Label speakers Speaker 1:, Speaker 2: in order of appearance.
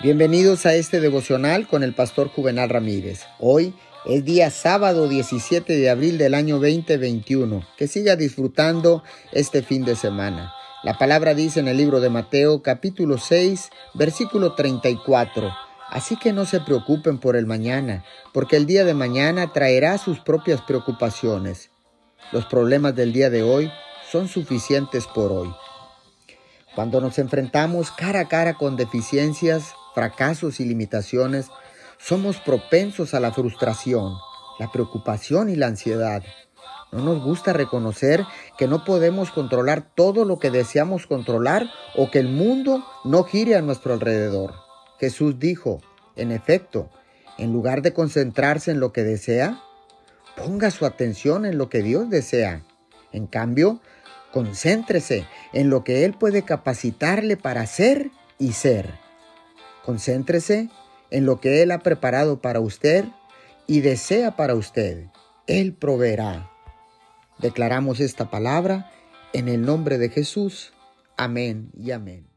Speaker 1: Bienvenidos a este devocional con el pastor Juvenal Ramírez. Hoy es día sábado 17 de abril del año 2021. Que siga disfrutando este fin de semana. La palabra dice en el libro de Mateo capítulo 6 versículo 34. Así que no se preocupen por el mañana, porque el día de mañana traerá sus propias preocupaciones. Los problemas del día de hoy son suficientes por hoy. Cuando nos enfrentamos cara a cara con deficiencias, fracasos y limitaciones, somos propensos a la frustración, la preocupación y la ansiedad. No nos gusta reconocer que no podemos controlar todo lo que deseamos controlar o que el mundo no gire a nuestro alrededor. Jesús dijo, en efecto, en lugar de concentrarse en lo que desea, ponga su atención en lo que Dios desea. En cambio, concéntrese en lo que Él puede capacitarle para hacer y ser. Concéntrese en lo que Él ha preparado para usted y desea para usted. Él proveerá. Declaramos esta palabra en el nombre de Jesús. Amén y amén.